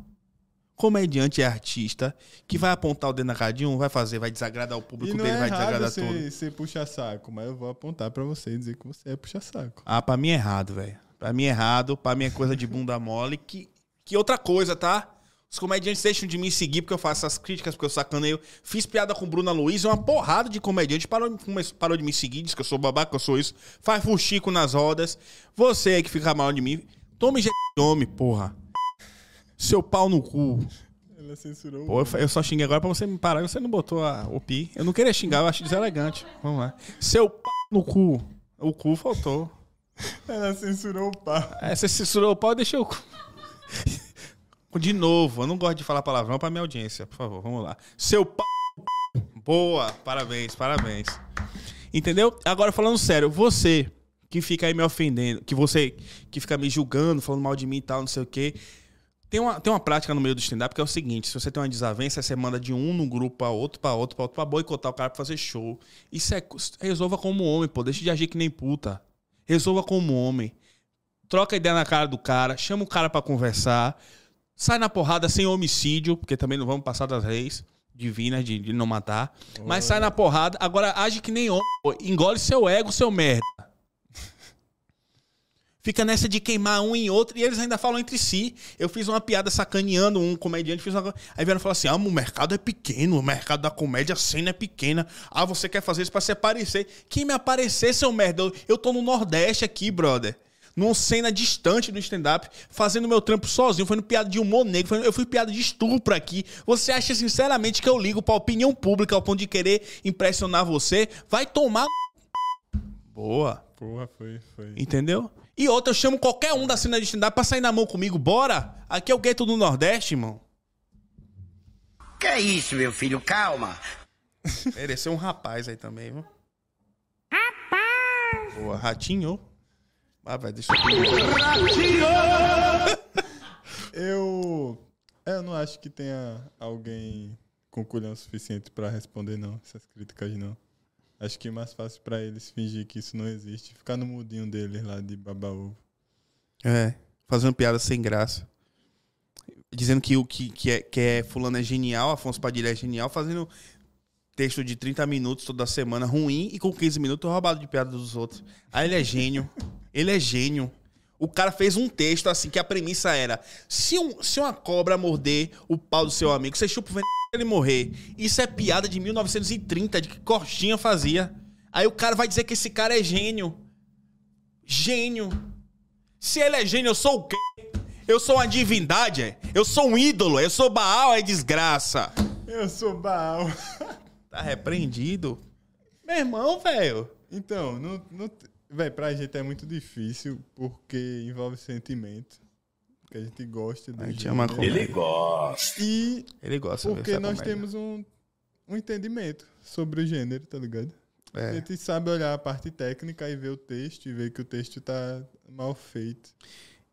Comediante é artista que vai apontar o dedo na cara de um, vai fazer, vai desagradar o público dele, é vai desagradar todo. você, você puxa saco, mas eu vou apontar pra você e dizer que você é puxa saco. Ah, pra mim é errado, velho. Pra mim é errado, pra mim é coisa de bunda mole. Que, que outra coisa, tá? Os comediantes deixam de me seguir porque eu faço essas críticas, porque eu sacaneio. Fiz piada com Bruna Luiz, uma porrada de comediante parou, parou de me seguir, diz que eu sou babaca, que eu sou isso. Faz fuxico nas rodas. Você aí que fica mal de mim, tome jeito de homem, porra. Seu pau no cu. Ela censurou. Pô, eu só xinguei agora pra você me parar e você não botou a, o pi. Eu não queria xingar, eu acho deselegante. Vamos lá. Seu pau no cu. O cu faltou. Ela censurou o pau. É, você censurou o pau e deixou o cu. De novo, eu não gosto de falar palavrão pra minha audiência, por favor, vamos lá. Seu pau. Boa, parabéns, parabéns. Entendeu? Agora falando sério, você que fica aí me ofendendo, que você que fica me julgando, falando mal de mim e tal, não sei o quê. Tem uma, tem uma prática no meio do stand-up que é o seguinte: se você tem uma desavença, você manda de um num grupo pra outro, pra outro, pra outro, pra boicotar o cara pra fazer show. Isso é. Resolva como homem, pô. Deixa de agir que nem puta. Resolva como homem. Troca ideia na cara do cara, chama o cara pra conversar. Sai na porrada sem homicídio, porque também não vamos passar das leis divinas de, de não matar. Mas sai na porrada. Agora age que nem homem. pô. Engole seu ego, seu merda. Fica nessa de queimar um em outro e eles ainda falam entre si. Eu fiz uma piada sacaneando um comediante, fiz uma... aí vieram falar assim: ah, o mercado é pequeno, o mercado da comédia, a cena é pequena. Ah, você quer fazer isso pra se aparecer. Quem me aparecer, seu merda? Eu, eu tô no Nordeste aqui, brother. Numa cena distante do stand-up, fazendo meu trampo sozinho, fazendo piada de humor negro, eu fui piada de estupro aqui. Você acha sinceramente que eu ligo pra opinião pública ao ponto de querer impressionar você? Vai tomar. Boa. Porra, foi, foi. Entendeu? E outra, eu chamo qualquer um da cena de stand-up pra sair na mão comigo. Bora! Aqui é o gueto do Nordeste, irmão. Que é isso, meu filho? Calma. Mereceu um rapaz aí também, viu? Rapaz! Boa, ratinho. Ah, vai, deixa eu... Eu. é, Eu não acho que tenha alguém com culhão suficiente pra responder, não, essas críticas, não. Acho que é mais fácil pra eles fingir que isso não existe. Ficar no mudinho deles lá de babaú. É, fazendo piada sem graça. Dizendo que o que, que, é, que é fulano é genial, Afonso Padilha é genial, fazendo texto de 30 minutos toda semana ruim e com 15 minutos roubado de piada dos outros. Aí ele é gênio. Ele é gênio. O cara fez um texto assim que a premissa era: se, um, se uma cobra morder o pau do seu amigo, você chupa o veneno ele morrer. Isso é piada de 1930, de que Coxinha fazia. Aí o cara vai dizer que esse cara é gênio. Gênio. Se ele é gênio, eu sou o quê? Eu sou uma divindade, é? Eu sou um ídolo, eu sou Baal, é desgraça. Eu sou Baal. Tá repreendido? Meu irmão, velho. Então, não, não, véi, pra gente é muito difícil porque envolve sentimento. Que a gente gosta do A gente gênero. ama comédia. Ele gosta. E Ele gosta porque nós comédia. temos um, um entendimento sobre o gênero, tá ligado? A É. gente sabe olhar a parte técnica e ver o texto e ver que o texto tá mal feito.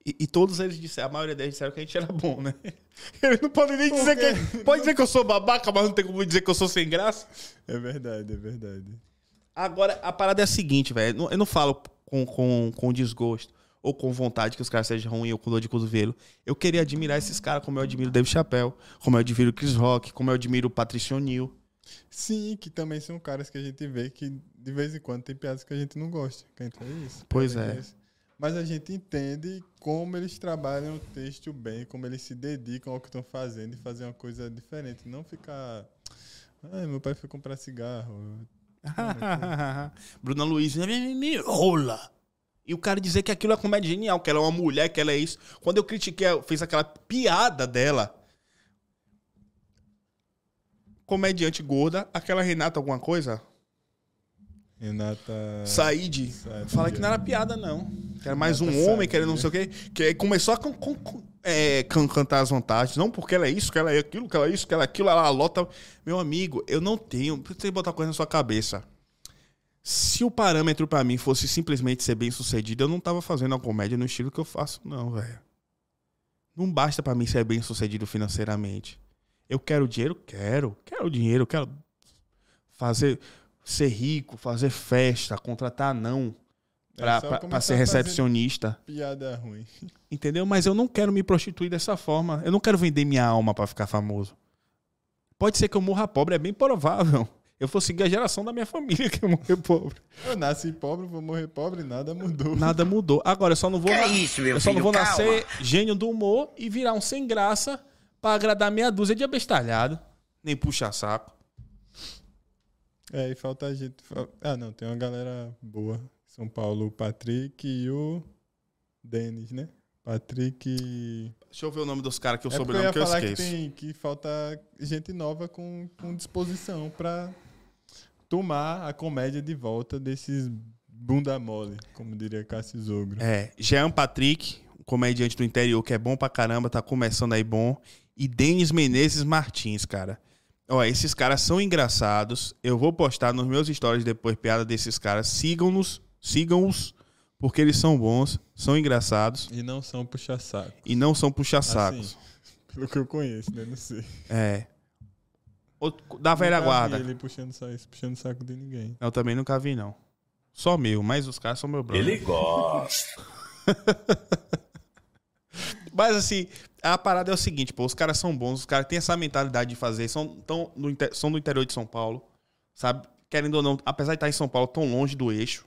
E, e todos eles disseram, a maioria deles disseram que a gente era bom, né? Eles não podem nem dizer que. Pode dizer que eu sou babaca, mas não tem como dizer que eu sou sem graça. É verdade, é verdade. Agora, a parada é a seguinte, velho. Eu não falo com, com, com desgosto ou com vontade que os caras sejam ruins ou com dor de cotovelo. Eu queria admirar esses caras como eu admiro o Dave Chappelle, como eu admiro o Chris Rock, como eu admiro o Patricio O'Neill. Sim, que também são caras que a gente vê que de vez em quando tem piadas que a gente não gosta. Que a gente fala, isso. Pois é. isso. Mas a gente entende como eles trabalham o texto bem, como eles se dedicam ao que estão fazendo e fazer uma coisa diferente. Não ficar. Ah, meu pai foi comprar cigarro. Bruna Luiz, rola. E o cara dizer que aquilo é comédia genial, que ela é uma mulher, que ela é isso. Quando eu critiquei, eu fiz aquela piada dela. Comediante gorda, aquela Renata alguma coisa? Renata. Said. Said, Fala que não era piada, não. Que era mais um Renata homem, Said, que era não sei o quê. Que começou a can- é, can- cantar as vantagens. Não porque ela é isso, que ela é aquilo, que ela é isso, que ela é aquilo, ela lota. Meu amigo, eu não tenho. Que botar coisa na sua cabeça. Se o parâmetro pra mim fosse simplesmente ser bem sucedido, eu não tava fazendo a comédia no estilo que eu faço, não, velho. Não basta pra mim ser bem sucedido financeiramente. Eu quero dinheiro? Quero. Quero dinheiro, quero fazer ser rico, fazer festa, contratar não pra, É pra- pra ser recepcionista. Piada ruim. Entendeu? Mas eu não quero me prostituir dessa forma. Eu não quero vender minha alma pra ficar famoso. Pode ser que eu morra pobre, é bem provável. Eu vou seguir a geração da minha família que eu morrer pobre. Eu nasci pobre, vou morrer pobre, nada mudou. Nada mudou. Agora, eu só não vou. Que na- é isso, meu eu só não vou Calma. nascer gênio do humor e virar um sem graça pra agradar meia dúzia de abestalhado. Nem puxa saco. É, e falta gente. Ah, não, tem uma galera boa. São Paulo, o Patrick e o Denis, né? Patrick. e- Deixa eu ver o nome dos caras que eu É eu sobrenome ia que eu falar que, esqueço. tem, que falta gente nova com, com disposição pra tomar a comédia de volta desses bunda mole, como diria Cássio Zogro. É, Jean Patrick, um comediante do interior que é bom pra caramba, tá começando aí bom. E Denis Menezes Martins, cara. Ó, esses caras são engraçados. Eu vou postar nos meus stories depois piada desses caras. Sigam-nos, sigam-os, porque eles são bons, são engraçados E não são puxa-saco. e não são puxa-sacos. Assim, pelo que eu conheço, né? Não sei. É. Outro- Da velha Nunca vi guarda. Ele puxando, puxando saco de ninguém. Eu também nunca vi, não. Só meu, mas os caras são meu brother. Ele gosta. Mas assim, a parada é o seguinte, pô, os caras são bons, os caras têm essa mentalidade de fazer, são, tão no, são do interior de São Paulo, sabe? Querendo ou não, apesar de estar em São Paulo, tão longe do eixo.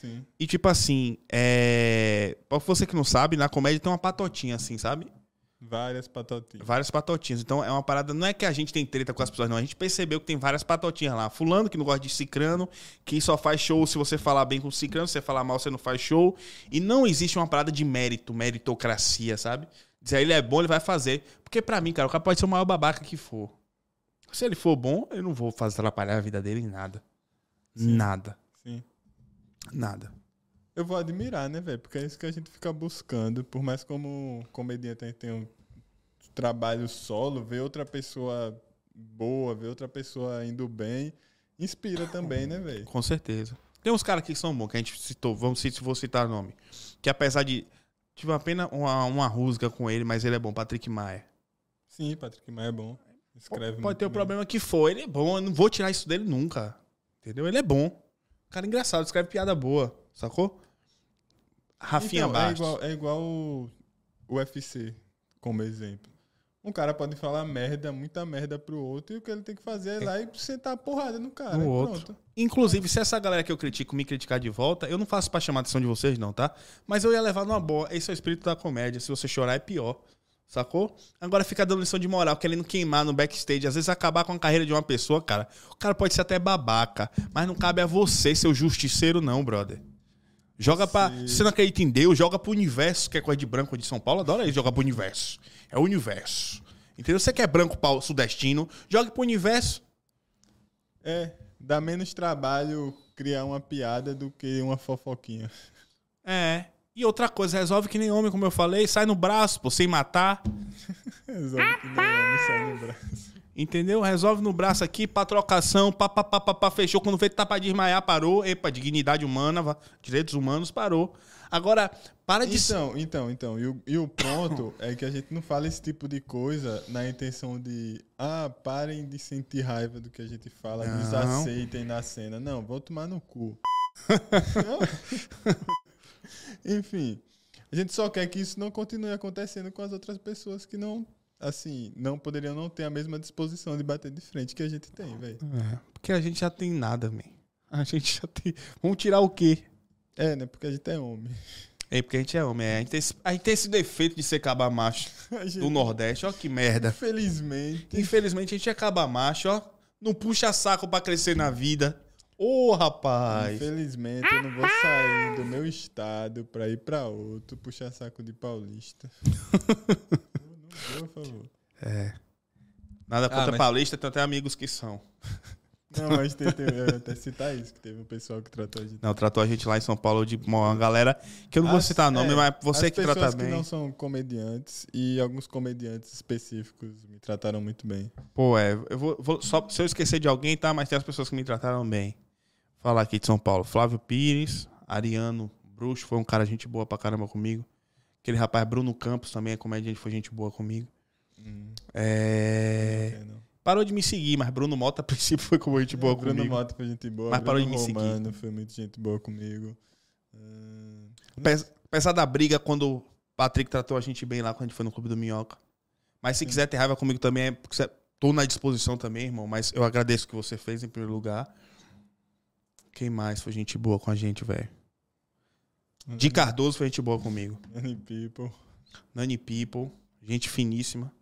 Sim. E tipo assim, é. Pra você que não sabe, na comédia tem uma patotinha, assim, sabe? Várias patotinhas. Várias patotinhas. Então é uma parada. Não é que a gente tem treta com as pessoas, não. A gente percebeu que tem várias patotinhas lá. Fulano que não gosta de cicrano, que só faz show se você falar bem com o cicrano, se você falar mal, você não faz show. E não existe uma parada de mérito, meritocracia, sabe? Dizer ele é bom, ele vai fazer. Porque pra mim, cara, o cara pode ser o maior babaca que for. Se ele for bom, eu não vou fazer atrapalhar a vida dele em nada. Nada. Sim. Nada. Eu vou admirar, né, velho? Porque é isso que a gente fica buscando. Por mais como comediante a gente tem um trabalho solo, ver outra pessoa boa, ver outra pessoa indo bem, inspira também, né, velho? Com certeza. Tem uns caras aqui que são bons, que a gente citou, vamos se vou citar nome. Que apesar de. Tive apenas uma, uma rusga com ele, mas ele é bom, Patrick Maia. Sim, Patrick Maia é bom. Escreve Pode ter o bem. problema que for, ele é bom, eu não vou tirar isso dele nunca. Entendeu? Ele é bom. Cara engraçado, escreve piada boa, sacou? Rafinha então, é Bastos. igual, é igual o UFC, como exemplo. Um cara pode falar merda, muita merda pro outro, e o que ele tem que fazer é ir lá e sentar a porrada no cara. No outro. Pronto. Inclusive, se essa galera que eu critico me criticar de volta, eu não faço pra chamar a atenção de vocês, não, tá? Mas eu ia levar numa boa. Esse é o espírito da comédia. Se você chorar, é pior. Sacou? Agora fica dando lição de moral, querendo queimar no backstage. Às vezes acabar com a carreira de uma pessoa, cara. O cara pode ser até babaca, mas não cabe a você ser o justiceiro, não, brother. Joga pra. Se você não acredita em Deus, joga pro universo, que é coisa de branco de São Paulo. Adora isso, jogar pro universo. É o universo. Entendeu? Você que é branco pau sudestino, joga pro universo. É, dá menos trabalho criar uma piada do que uma fofoquinha. É. E outra coisa, resolve que nem homem, como eu falei, sai no braço, pô, sem matar. Resolve que nem homem sai no braço. Entendeu? Resolve no braço aqui, pra trocação, pá, pá, pá, pá, pá, fechou. Quando veio tá pra desmaiar, parou. Epa, dignidade humana, direitos humanos, parou. Agora, para de. Então, então, então. E o, e o ponto é que a gente não fala esse tipo de coisa na intenção de ah, parem de sentir raiva do que a gente fala, Não. nos aceitem na cena. Não, vou tomar no cu. Enfim, a gente só quer que isso não continue acontecendo com as outras pessoas que não, assim, não poderiam não ter a mesma disposição de bater de frente que a gente tem, velho. É, porque a gente já tem nada, man. A gente já tem. Vamos tirar o quê? É, né? Porque a gente é homem. É, porque a gente é homem. é. A, gente tem esse, a gente tem esse defeito de ser caba macho A gente, do Nordeste. Ó, que merda. Infelizmente. Infelizmente a gente é caba macho, ó. Não puxa saco pra crescer na vida. Ô, rapaz. Infelizmente, eu não vou sair do meu estado pra ir pra outro puxar saco de paulista. vou, por favor. Nada contra Ah, mas- paulista, tem até amigos que são. Não, mas tem, tem, eu até citar isso, que teve um pessoal que tratou a gente. Não, tratou a gente lá em São Paulo de uma galera que eu não vou As- citar nome, é, mas você as que trata pessoas bem. que não são comediantes e alguns comediantes específicos me trataram muito bem. Pô, é, eu vou, vou- só se eu esquecer de alguém, tá? Mas tem as pessoas que me trataram bem. Falar aqui de São Paulo. Flávio Pires, Ariano Bruxo, foi um cara gente boa pra caramba comigo. Aquele rapaz Bruno Campos também é comediante, foi gente boa comigo. É... É, não. Parou de me seguir, mas Bruno Mota a princípio foi como gente boa Bruno comigo. Mota foi gente boa. Mas Bruno parou de me seguir. Romano foi muito gente boa comigo. Hum, Apes- Apesar da briga quando o Patrick tratou a gente bem lá quando a gente foi no Clube do Minhoca. Mas se quiser ter raiva comigo também, é porque você- tô na disposição também, irmão. Mas eu agradeço o que você fez em primeiro lugar. Quem mais foi gente boa com a gente, velho? De Cardoso foi gente boa comigo. Many people. Nani People, gente finíssima.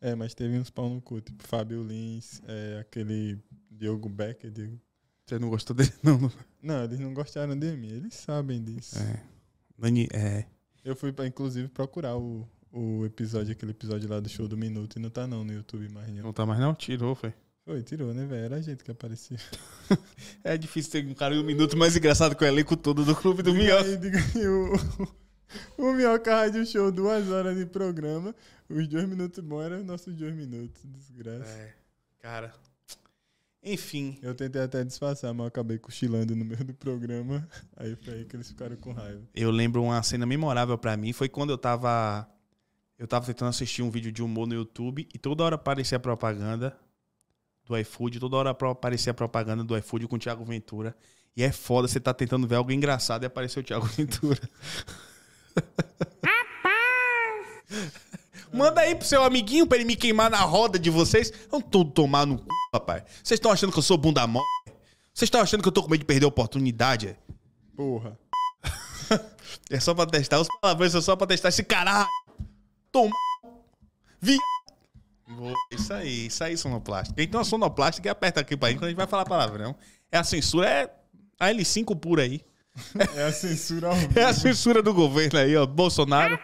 É, mas teve uns pau no cu, tipo Fábio Lins, é, aquele Diogo Becker. Diogo... Você não gostou dele? Não, não. Eles não gostaram de mim, eles sabem disso. É. Dani, é. Eu fui, pra, inclusive, procurar o, o episódio, aquele episódio lá do show do Minuto, e não tá não no YouTube mais não. Não tá mais não? Tirou, foi. Foi, tirou, né, velho? Era a gente que aparecia. É difícil ter um cara em um minuto mais engraçado que o elenco todo do Clube do Minhoca. o, o Minhoca Rádio Show, duas horas de programa. Os dois minutos bons eram os nossos dois minutos, desgraça. É, cara. Enfim, Eu tentei até disfarçar, mas eu acabei cochilando no meio do programa. Aí foi aí que eles ficaram com raiva. eu lembro uma cena memorável pra mim. Foi quando eu tava. Eu tava tentando assistir um vídeo de humor no YouTube e toda hora aparecia a propaganda do iFood, toda hora aparecia a propaganda do iFood com o Thiago Ventura. E é foda, você tá tentando ver algo engraçado e apareceu o Thiago Ventura. Manda aí pro seu amiguinho pra ele me queimar na roda de vocês. Vão tudo tomar no cu, rapaz. Vocês estão achando que eu sou bunda mole? Vocês estão achando que eu tô com medo de perder a oportunidade? é? Porra. É só pra testar. Os palavrões são só pra testar esse caralho. Toma. Vi. Boa, Isso aí, isso aí, sonoplástica. Então a sonoplástica aperta aqui pra gente quando a gente vai falar palavrão. É a censura, é a L5 pura aí. É a censura ao vivo. É a censura do governo aí, ó. Bolsonaro.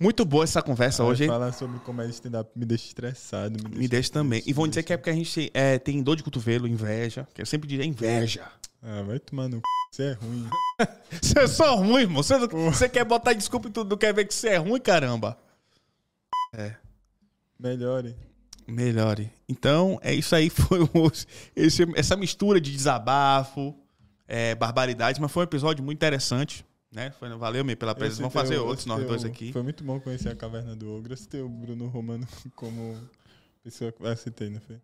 Muito boa essa conversa hoje. hein? Falar sobre comédia stand-up me deixa estressado. Me deixa, Me deixa também. E vão dizer que é porque a gente é, tem dor de cotovelo, inveja. Que eu sempre digo, é inveja. Ah, vai tomar no c... Você é ruim. Você é só ruim, irmão. Você, não- você quer botar desculpa em tudo, não quer ver que você é ruim, caramba. Melhore. Melhore. Então, é isso aí. Foi esse- essa mistura de desabafo, é, barbaridades, mas foi um episódio muito interessante. Né? Foi, valeu, me pela presença. Vamos fazer outros, nós dois aqui. Foi muito bom conhecer a Caverna do Ogro. Você tem o Bruno Romano como pessoa que. Ah, citei, não foi?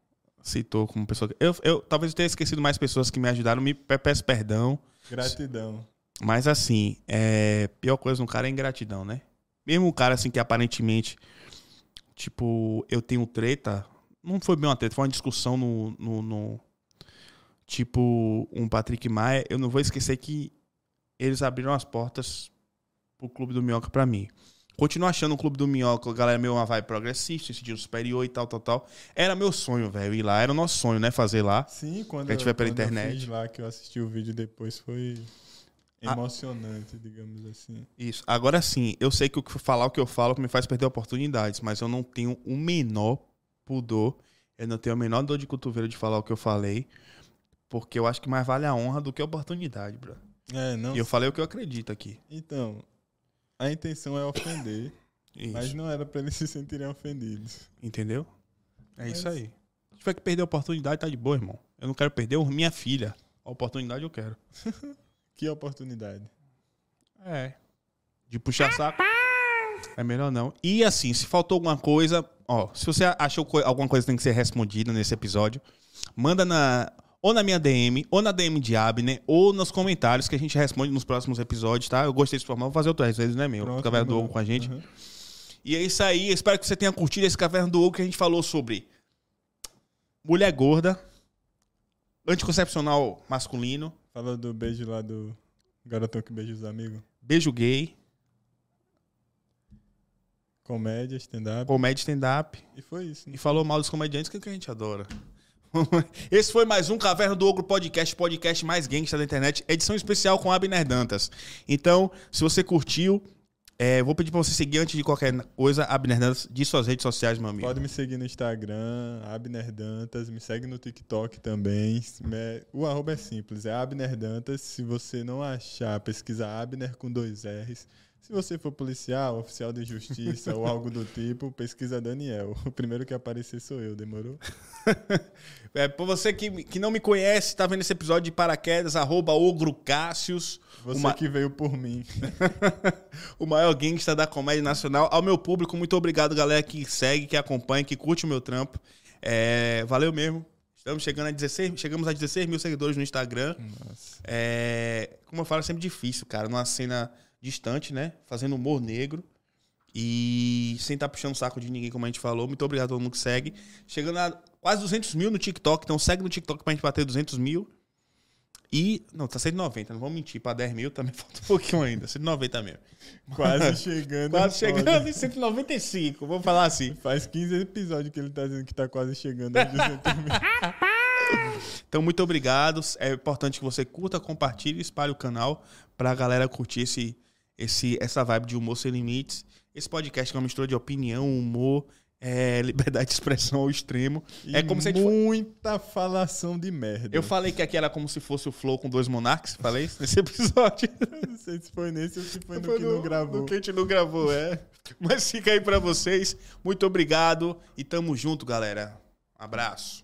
Citou como pessoa. Eu, eu talvez eu tenha esquecido mais pessoas que me ajudaram. Me pe- peço perdão. Gratidão. Mas assim, é, pior coisa no cara é ingratidão, né? Mesmo o cara assim que aparentemente, tipo, eu tenho treta, não foi bem uma treta, foi uma discussão no, no, no- tipo, um Patrick Maia, eu não vou esquecer que eles abriram as portas pro Clube do Minhoca pra mim. Continuo achando o Clube do Minhoca, a galera meio uma vibe progressista, sentido superior e tal, tal, tal. Era meu sonho, velho, ir lá. Era o nosso sonho, né, fazer lá. Sim, quando, gente vai pela quando eu internet. fiz lá que eu assisti o vídeo depois foi Emocionante, digamos assim. Isso. Agora sim, eu sei que o falar o que eu falo me faz perder oportunidades, mas eu não tenho o menor pudor, eu não tenho a menor dor de cotovelo de falar o que eu falei, porque eu acho que mais vale a honra do que a oportunidade, bro. É, não. E eu falei o que eu acredito aqui. Então, a intenção é ofender, Isso. mas não era pra eles se sentirem ofendidos. Entendeu? É isso Mas- aí. Se tiver que perder a oportunidade, tá de boa, irmão. Eu não quero perder minha filha. A oportunidade eu quero. Que oportunidade. É. De puxar saco. É melhor não. E assim, se faltou alguma coisa, ó, se você achou co- alguma coisa que tem que ser respondida nesse episódio, manda na ou na minha DM, ou na DM de Abner, ou nos comentários que a gente responde nos próximos episódios, tá? Eu gostei desse formato, vou fazer outras vezes, né, meu? Pronto, Caverna do demorou. Ogo com a gente. Uhum. E é isso aí, espero que você tenha curtido esse Caverna do Ogo que a gente falou sobre mulher gorda, anticoncepcional masculino, Falou do beijo lá do garotão que beija os amigos. beijo gay, Comédia, stand-up. comédia stand-up. E foi isso. né? E falou mal dos comediantes, que é que a gente adora. Esse foi mais um Caverna do Ogro Podcast, podcast mais gangsta da internet, edição especial com Abner Dantas. Então, se você curtiu, é, vou pedir pra você seguir antes de qualquer coisa, Abner Dantas, de suas redes sociais, meu amigo. Pode me seguir no Instagram, Abner Dantas. Me segue no TikTok também. Me- O arroba é simples, é Abner Dantas. Se você não achar, pesquisa Abner com dois R's. Se você for policial, oficial de justiça ou algo do tipo, pesquisa Daniel. O primeiro que aparecer sou eu, demorou? É, pra você que, que não me conhece, tá vendo esse episódio de paraquedas, arroba Ogro Cássius, Você uma- que veio por mim. o maior gangsta da comédia nacional. Ao meu público, muito obrigado, galera que segue, que acompanha, que curte o meu trampo. É, valeu mesmo. Estamos chegando a 16, chegamos a 16 mil seguidores no Instagram. É, como eu falo, é sempre difícil, cara, numa cena distante, né? Fazendo humor negro. E sem estar puxando o saco de ninguém, como a gente falou. Muito obrigado a todo mundo que segue. Chegando a quase 200 mil no TikTok. Então segue no TikTok pra gente bater 200 mil. E. Não, tá 190, não vamos mentir. Pra 10 mil também falta um pouquinho ainda. 190 mil. Quase chegando. Quase foda. chegando em 195, vamos falar assim. Faz 15 episódios que ele tá dizendo que tá quase chegando aos 200 mil. Então, muito obrigado. É importante que você curta, compartilhe e espalhe o canal pra galera curtir esse, esse, essa vibe de humor sem limites. Esse podcast é uma mistura de opinião, humor, é, liberdade de expressão ao extremo. é E como se muita falação de merda. Eu falei que aqui era como se fosse o Flow com dois monarcas, falei isso nesse episódio. não sei se foi nesse ou se foi no Foi que não gravou. No que a gente não gravou, é. Mas fica aí pra vocês. Muito obrigado e tamo junto, galera. Abraço.